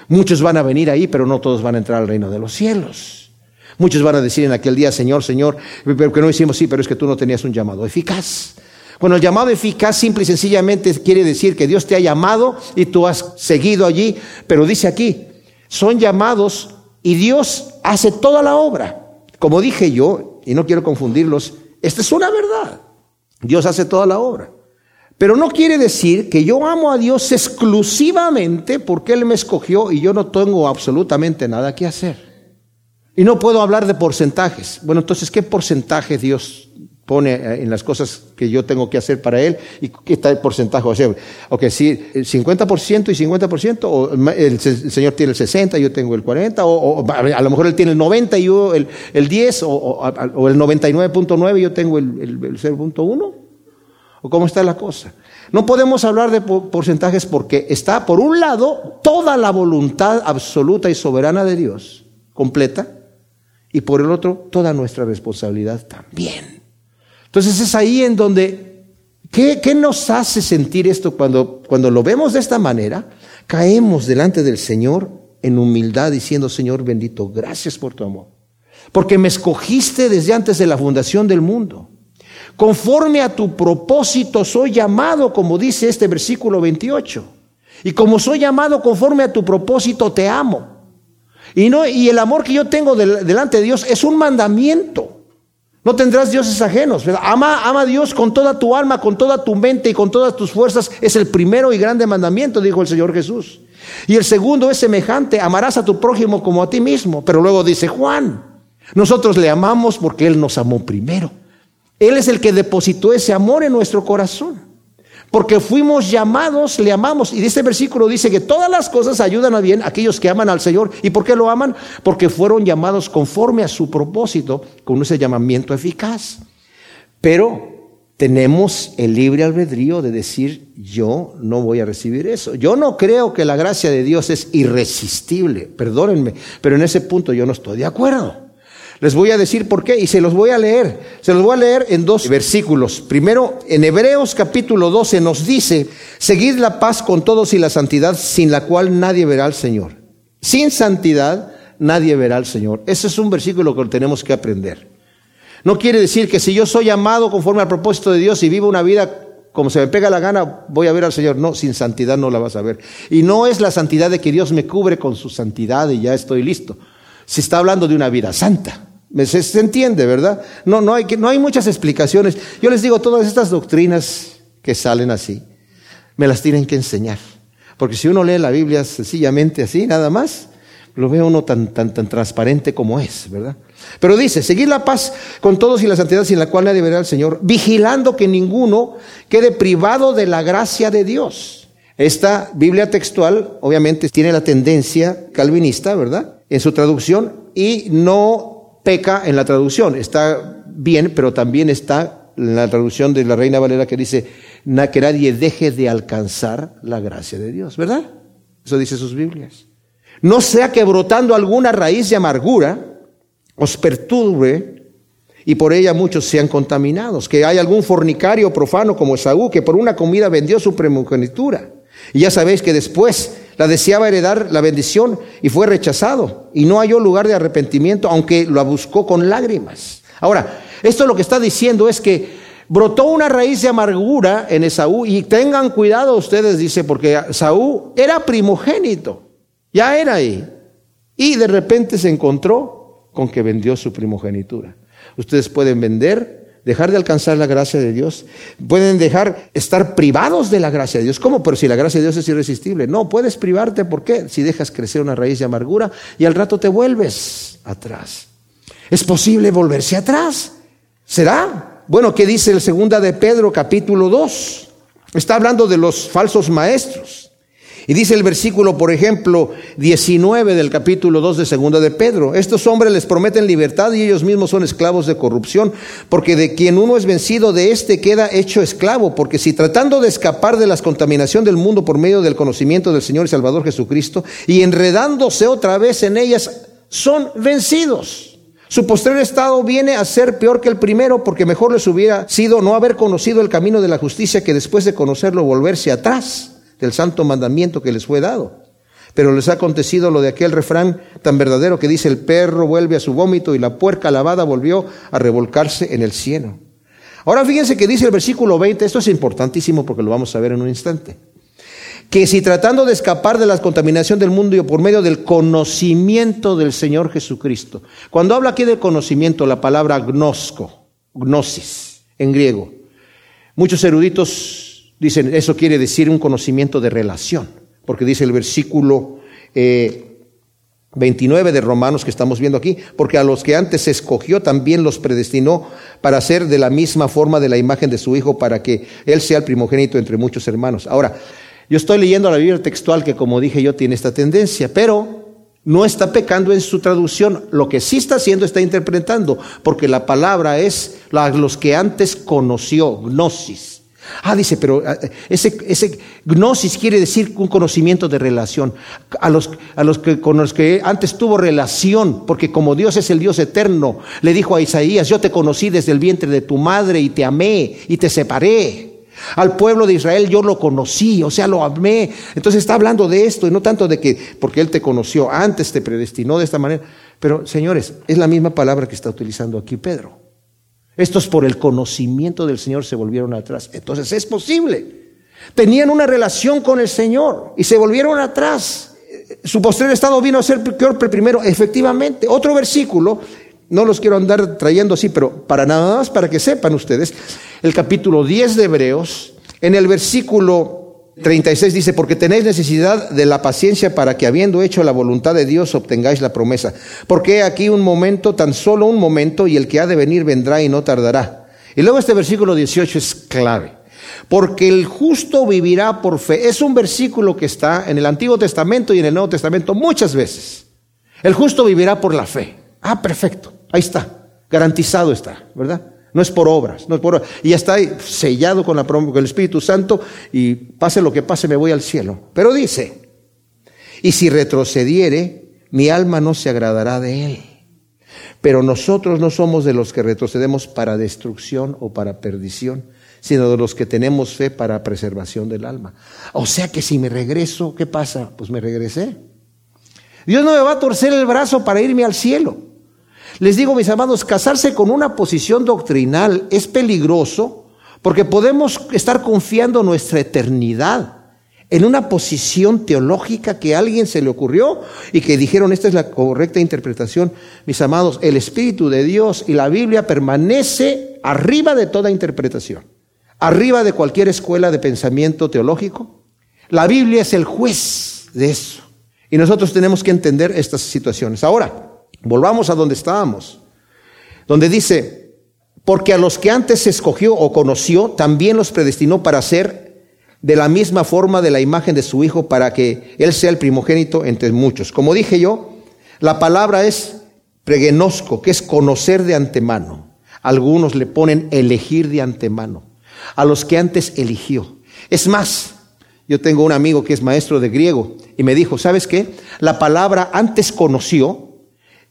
Muchos van a venir ahí, pero no todos van a entrar al reino de los cielos. Muchos van a decir en aquel día, Señor, Señor, pero que no hicimos, sí, pero es que tú no tenías un llamado eficaz. Bueno, el llamado eficaz simple y sencillamente quiere decir que Dios te ha llamado y tú has seguido allí, pero dice aquí, son llamados y Dios hace toda la obra. Como dije yo, y no quiero confundirlos, esta es una verdad. Dios hace toda la obra. Pero no quiere decir que yo amo a Dios exclusivamente porque Él me escogió y yo no tengo absolutamente nada que hacer. Y no puedo hablar de porcentajes. Bueno, entonces, ¿qué porcentaje Dios pone eh, en las cosas que yo tengo que hacer para él y qué tal porcentaje va a ser. Ok, si el 50% y 50%, o el, Señor tiene el 60, yo tengo el 40, o, a lo mejor él tiene el 90 y yo el, el 10, o, o el 99.9 y yo tengo el, el 0.1. ¿O cómo está la cosa? No podemos hablar de porcentajes porque está, por un lado, toda la voluntad absoluta y soberana de Dios, completa, y por el otro, toda nuestra responsabilidad también. Entonces es ahí en donde, ¿qué, nos hace sentir esto cuando, cuando lo vemos de esta manera? Caemos delante del Señor en humildad diciendo, Señor bendito, gracias por tu amor. Porque me escogiste desde antes de la fundación del mundo. Conforme a tu propósito soy llamado, como dice este versículo 28. Y como soy llamado conforme a tu propósito, te amo. Y, no, y el amor que yo tengo delante de Dios es un mandamiento. No tendrás dioses ajenos. Ama, ama a Dios con toda tu alma, con toda tu mente y con todas tus fuerzas. Es el primero y grande mandamiento, dijo el Señor Jesús. Y el segundo es semejante, amarás a tu prójimo como a ti mismo. Pero luego dice Juan, nosotros le amamos porque Él nos amó primero. Él es el que depositó ese amor en nuestro corazón. Porque fuimos llamados, le amamos. Y este versículo dice que todas las cosas ayudan a bien a aquellos que aman al Señor. ¿Y por qué lo aman? Porque fueron llamados conforme a su propósito, con ese llamamiento eficaz. Pero tenemos el libre albedrío de decir, yo no voy a recibir eso. Yo no creo que la gracia de Dios es irresistible, perdónenme, pero en ese punto yo no estoy de acuerdo. Les voy a decir por qué y se los voy a leer. Se los voy a leer en dos versículos. Primero, en Hebreos capítulo 12 nos dice, seguid la paz con todos y la santidad sin la cual nadie verá al Señor. Sin santidad nadie verá al Señor. Ese es un versículo que tenemos que aprender. No quiere decir que si yo soy amado conforme al propósito de Dios y vivo una vida como se me pega la gana, voy a ver al Señor. No, sin santidad no la vas a ver. Y no es la santidad de que Dios me cubre con su santidad y ya estoy listo se está hablando de una vida santa. Se, entiende, ¿verdad? No, no, hay, no hay muchas explicaciones. Yo les digo, todas estas doctrinas que salen así, me las tienen que enseñar. Porque si uno lee la Biblia sencillamente así, nada más, lo ve uno tan, tan, tan transparente como es, ¿verdad? Pero dice, seguir la paz con todos y la santidad sin la cual nadie verá al Señor, vigilando que ninguno quede privado de la gracia de Dios. Esta Biblia textual, obviamente, tiene la tendencia calvinista, ¿verdad? En su traducción y no peca en la traducción. Está bien, pero también está en la traducción de la Reina Valera que dice que nadie deje de alcanzar la gracia de Dios, ¿verdad? Eso dice sus Biblias. No sea que brotando alguna raíz de amargura os perturbe y por ella muchos sean contaminados. Que hay algún fornicario profano como Esaú que por una comida vendió su primogenitura. Y ya sabéis que después la deseaba heredar la bendición y fue rechazado y no halló lugar de arrepentimiento, aunque la buscó con lágrimas. Ahora, esto lo que está diciendo es que brotó una raíz de amargura en Esaú y tengan cuidado ustedes, dice, porque Esaú era primogénito, ya era ahí. Y de repente se encontró con que vendió su primogenitura. Ustedes pueden vender, dejar de alcanzar la gracia de Dios, pueden dejar estar privados de la gracia de Dios. ¿Cómo? Pero si la gracia de Dios es irresistible. No, puedes privarte, ¿por qué? Si dejas crecer una raíz de amargura y al rato te vuelves atrás. ¿Es posible volverse atrás? ¿Será? Bueno, ¿qué dice el segunda de Pedro capítulo 2? Está hablando de los falsos maestros. Y dice el versículo, por ejemplo, 19 del capítulo 2 de segunda de Pedro, estos hombres les prometen libertad y ellos mismos son esclavos de corrupción, porque de quien uno es vencido, de éste queda hecho esclavo, porque si tratando de escapar de la contaminación del mundo por medio del conocimiento del Señor y Salvador Jesucristo, y enredándose otra vez en ellas, son vencidos. Su postrer estado viene a ser peor que el primero porque mejor les hubiera sido no haber conocido el camino de la justicia que después de conocerlo volverse atrás del santo mandamiento que les fue dado. Pero les ha acontecido lo de aquel refrán tan verdadero que dice el perro vuelve a su vómito y la puerca lavada volvió a revolcarse en el cielo. Ahora fíjense que dice el versículo 20, esto es importantísimo porque lo vamos a ver en un instante que si tratando de escapar de la contaminación del mundo y por medio del conocimiento del Señor Jesucristo, cuando habla aquí de conocimiento, la palabra gnosco, gnosis, en griego, muchos eruditos dicen, eso quiere decir un conocimiento de relación, porque dice el versículo 29 eh, de Romanos que estamos viendo aquí, porque a los que antes escogió también los predestinó para ser de la misma forma de la imagen de su Hijo, para que Él sea el primogénito entre muchos hermanos. Ahora, yo estoy leyendo la Biblia textual que, como dije yo, tiene esta tendencia, pero no está pecando en su traducción. Lo que sí está haciendo está interpretando, porque la palabra es los que antes conoció, gnosis. Ah, dice, pero ah, ese, ese gnosis quiere decir un conocimiento de relación. A los, a los que, con los que antes tuvo relación, porque como Dios es el Dios eterno, le dijo a Isaías, yo te conocí desde el vientre de tu madre y te amé y te separé. Al pueblo de Israel yo lo conocí, o sea, lo amé. Entonces está hablando de esto y no tanto de que porque Él te conoció, antes te predestinó de esta manera. Pero, señores, es la misma palabra que está utilizando aquí Pedro. Estos por el conocimiento del Señor se volvieron atrás. Entonces es posible. Tenían una relación con el Señor y se volvieron atrás. Su posterior estado vino a ser peor primero. Efectivamente, otro versículo no los quiero andar trayendo así, pero para nada más, para que sepan ustedes, el capítulo 10 de Hebreos, en el versículo 36 dice, porque tenéis necesidad de la paciencia para que habiendo hecho la voluntad de Dios obtengáis la promesa. Porque aquí un momento, tan solo un momento, y el que ha de venir vendrá y no tardará. Y luego este versículo 18 es clave. Porque el justo vivirá por fe. Es un versículo que está en el Antiguo Testamento y en el Nuevo Testamento muchas veces. El justo vivirá por la fe. Ah, perfecto. Ahí está, garantizado está, ¿verdad? No es por obras, no es por Y ya está sellado con, la, con el Espíritu Santo y pase lo que pase, me voy al cielo. Pero dice, y si retrocediere, mi alma no se agradará de él. Pero nosotros no somos de los que retrocedemos para destrucción o para perdición, sino de los que tenemos fe para preservación del alma. O sea que si me regreso, ¿qué pasa? Pues me regresé. Dios no me va a torcer el brazo para irme al cielo. Les digo, mis amados, casarse con una posición doctrinal es peligroso porque podemos estar confiando nuestra eternidad en una posición teológica que a alguien se le ocurrió y que dijeron esta es la correcta interpretación. Mis amados, el Espíritu de Dios y la Biblia permanece arriba de toda interpretación, arriba de cualquier escuela de pensamiento teológico. La Biblia es el juez de eso. Y nosotros tenemos que entender estas situaciones. Ahora, Volvamos a donde estábamos, donde dice, porque a los que antes escogió o conoció, también los predestinó para ser de la misma forma de la imagen de su Hijo, para que Él sea el primogénito entre muchos. Como dije yo, la palabra es pregenosco, que es conocer de antemano. Algunos le ponen elegir de antemano, a los que antes eligió. Es más, yo tengo un amigo que es maestro de griego y me dijo, ¿sabes qué? La palabra antes conoció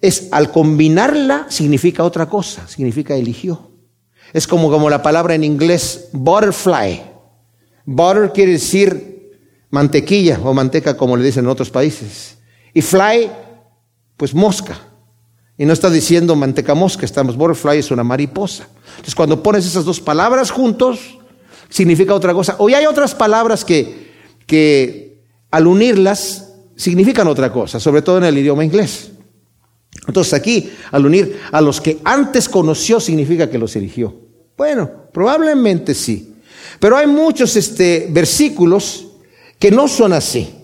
es al combinarla significa otra cosa, significa eligió. Es como, como la palabra en inglés butterfly. Butter quiere decir mantequilla o manteca como le dicen en otros países. Y fly, pues mosca. Y no está diciendo manteca mosca, estamos, butterfly es una mariposa. Entonces cuando pones esas dos palabras juntos, significa otra cosa. Hoy hay otras palabras que, que al unirlas significan otra cosa, sobre todo en el idioma inglés. Entonces aquí, al unir a los que antes conoció, significa que los eligió. Bueno, probablemente sí. Pero hay muchos este, versículos que no son así.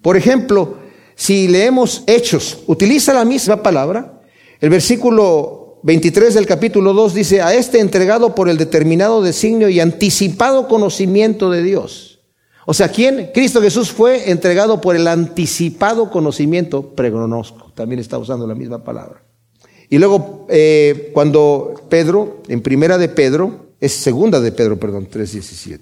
Por ejemplo, si leemos Hechos, utiliza la misma palabra. El versículo 23 del capítulo 2 dice, a este entregado por el determinado designio y anticipado conocimiento de Dios. O sea, ¿quién? Cristo Jesús fue entregado por el anticipado conocimiento pregonosco. También está usando la misma palabra. Y luego, eh, cuando Pedro, en primera de Pedro, es segunda de Pedro, perdón, 3.17.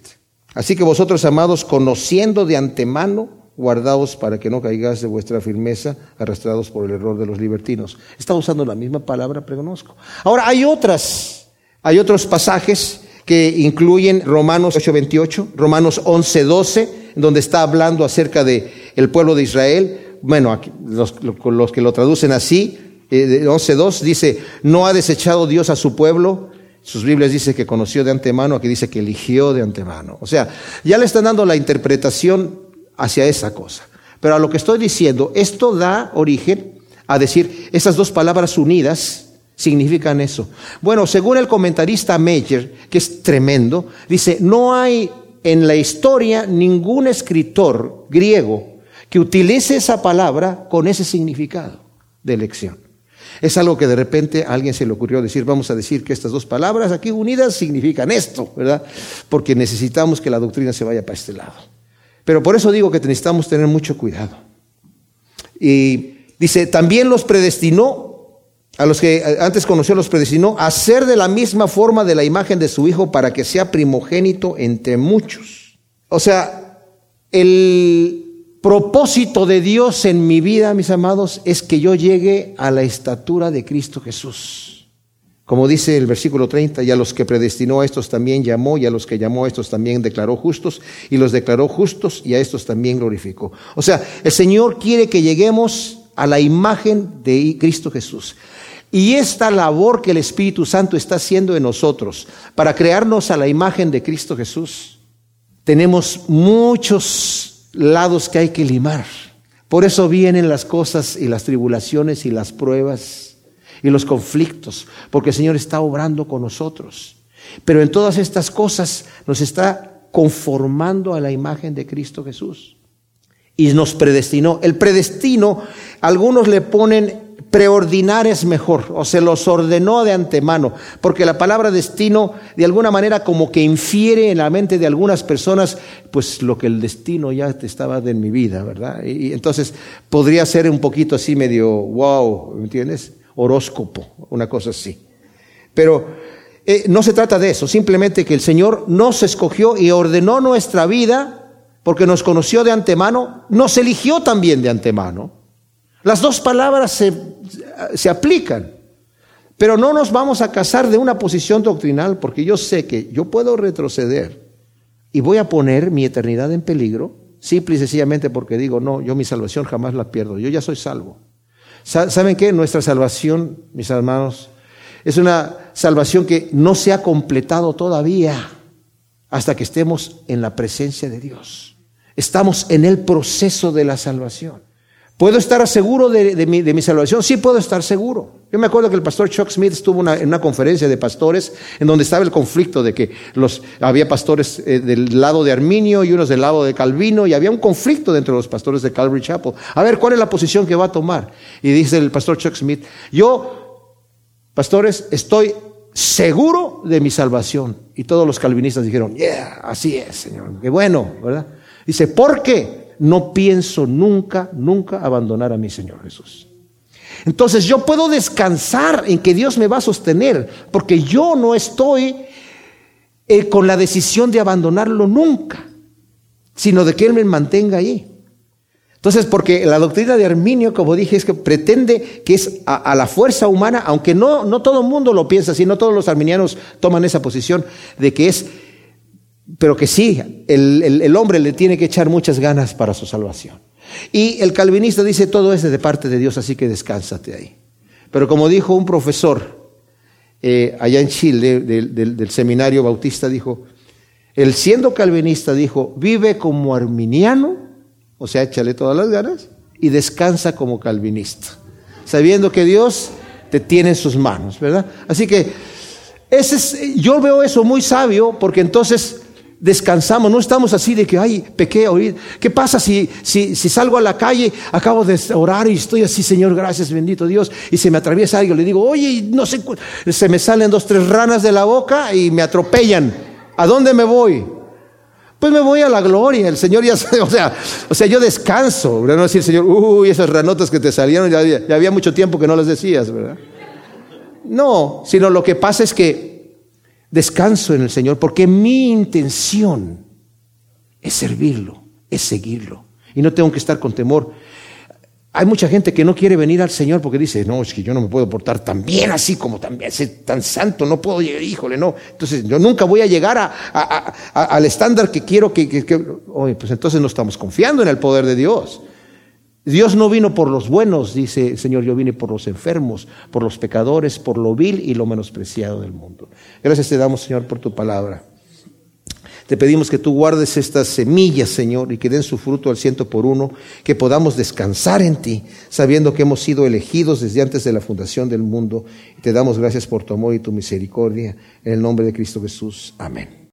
Así que vosotros, amados, conociendo de antemano, guardaos para que no caigáis de vuestra firmeza, arrastrados por el error de los libertinos. Está usando la misma palabra pregonosco. Ahora, hay otras, hay otros pasajes que incluyen Romanos 8:28, Romanos 11:12, donde está hablando acerca de el pueblo de Israel. Bueno, los, los que lo traducen así, eh, 11.2 dice, no ha desechado Dios a su pueblo. Sus Biblias dice que conoció de antemano, aquí dice que eligió de antemano. O sea, ya le están dando la interpretación hacia esa cosa. Pero a lo que estoy diciendo, esto da origen a decir, esas dos palabras unidas significan eso. Bueno, según el comentarista Meyer, que es tremendo, dice, no hay en la historia ningún escritor griego que utilice esa palabra con ese significado de elección. Es algo que de repente a alguien se le ocurrió decir, vamos a decir que estas dos palabras aquí unidas significan esto, ¿verdad? Porque necesitamos que la doctrina se vaya para este lado. Pero por eso digo que necesitamos tener mucho cuidado. Y dice, también los predestinó a los que antes conoció los predestinó a ser de la misma forma de la imagen de su Hijo para que sea primogénito entre muchos. O sea, el propósito de Dios en mi vida, mis amados, es que yo llegue a la estatura de Cristo Jesús. Como dice el versículo 30, y a los que predestinó a estos también llamó, y a los que llamó a estos también declaró justos, y los declaró justos, y a estos también glorificó. O sea, el Señor quiere que lleguemos a la imagen de Cristo Jesús. Y esta labor que el Espíritu Santo está haciendo en nosotros para crearnos a la imagen de Cristo Jesús, tenemos muchos lados que hay que limar. Por eso vienen las cosas y las tribulaciones y las pruebas y los conflictos, porque el Señor está obrando con nosotros. Pero en todas estas cosas nos está conformando a la imagen de Cristo Jesús. Y nos predestinó. El predestino, algunos le ponen preordinar es mejor, o se los ordenó de antemano, porque la palabra destino de alguna manera como que infiere en la mente de algunas personas, pues lo que el destino ya estaba en mi vida, ¿verdad? Y, entonces podría ser un poquito así medio, wow, ¿me entiendes? Horóscopo, una cosa así. Pero eh, no se trata de eso, simplemente que el Señor nos escogió y ordenó nuestra vida porque nos conoció de antemano, nos eligió también de antemano. Las dos palabras se, se aplican. Pero no nos vamos a casar de una posición doctrinal porque yo sé que yo puedo retroceder y voy a poner mi eternidad en peligro, simple y sencillamente porque digo, no, yo mi salvación jamás la pierdo, yo ya soy salvo. ¿Saben qué? Nuestra salvación, mis hermanos, es una salvación que no se ha completado todavía hasta que estemos en la presencia de Dios. Estamos en el proceso de la salvación. ¿Puedo estar seguro de, mi, salvación? Sí, puedo estar seguro. Yo me acuerdo que el pastor Chuck Smith estuvo en una conferencia de pastores en donde estaba el conflicto de que había pastores eh, del lado de Arminio y unos del lado de Calvino y había un conflicto dentro de los pastores de Calvary Chapel. A ver, ¿cuál es la posición que va a tomar? Y dice el pastor Chuck Smith, yo, pastores, estoy seguro de mi salvación. Y todos los calvinistas dijeron, yeah, así es, Señor. Qué bueno, ¿verdad? Dice, ¿por qué? No pienso nunca, nunca abandonar a mi Señor Jesús. Entonces yo puedo descansar en que Dios me va a sostener, porque yo no estoy eh, con la decisión de abandonarlo nunca, sino de que Él me mantenga ahí. Entonces, porque la doctrina de Arminio, como dije, es que pretende que es a, la fuerza humana, aunque no, no todo el mundo lo piensa así, no todos los arminianos toman esa posición de que es, pero que sí, el, el hombre le tiene que echar muchas ganas para su salvación. Y el calvinista dice, todo es de parte de Dios, así que descánsate ahí. Pero como dijo un profesor eh, allá en Chile del, seminario bautista, dijo, él siendo calvinista dijo, vive como arminiano, o sea, échale todas las ganas, y descansa como calvinista, sabiendo que Dios te tiene en sus manos, ¿verdad? Así que ese es, yo veo eso muy sabio, porque entonces descansamos, no estamos así de que, ay, pequé ¿Qué pasa si, si, salgo a la calle, acabo de orar y estoy así, Señor, gracias, bendito Dios, y se me atraviesa algo, le digo, oye, no sé, se me salen dos, tres ranas de la boca y me atropellan. ¿A dónde me voy? Pues me voy a la gloria, el Señor ya sabe, o sea, o sea, yo descanso, ¿verdad? No decir, Señor, uy, esas ranotas que te salieron, ya, ya había mucho tiempo que no las decías, ¿verdad? No, sino lo que pasa es que descanso en el Señor, porque mi intención es servirlo, es seguirlo. Y no tengo que estar con temor. Hay mucha gente que no quiere venir al Señor porque dice, no, es que yo no me puedo portar tan bien así como tan, santo, no puedo llegar, híjole, no. Entonces yo nunca voy a llegar al estándar que quiero que, que, pues entonces no estamos confiando en el poder de Dios. Dios no vino por los buenos, dice el Señor, yo vine por los enfermos, por los pecadores, por lo vil y lo menospreciado del mundo. Gracias te damos, Señor, por tu palabra. Te pedimos que tú guardes estas semillas, Señor, y que den su fruto al ciento por uno, que podamos descansar en ti, sabiendo que hemos sido elegidos desde antes de la fundación del mundo. Te damos gracias por tu amor y tu misericordia. En el nombre de Cristo Jesús. Amén.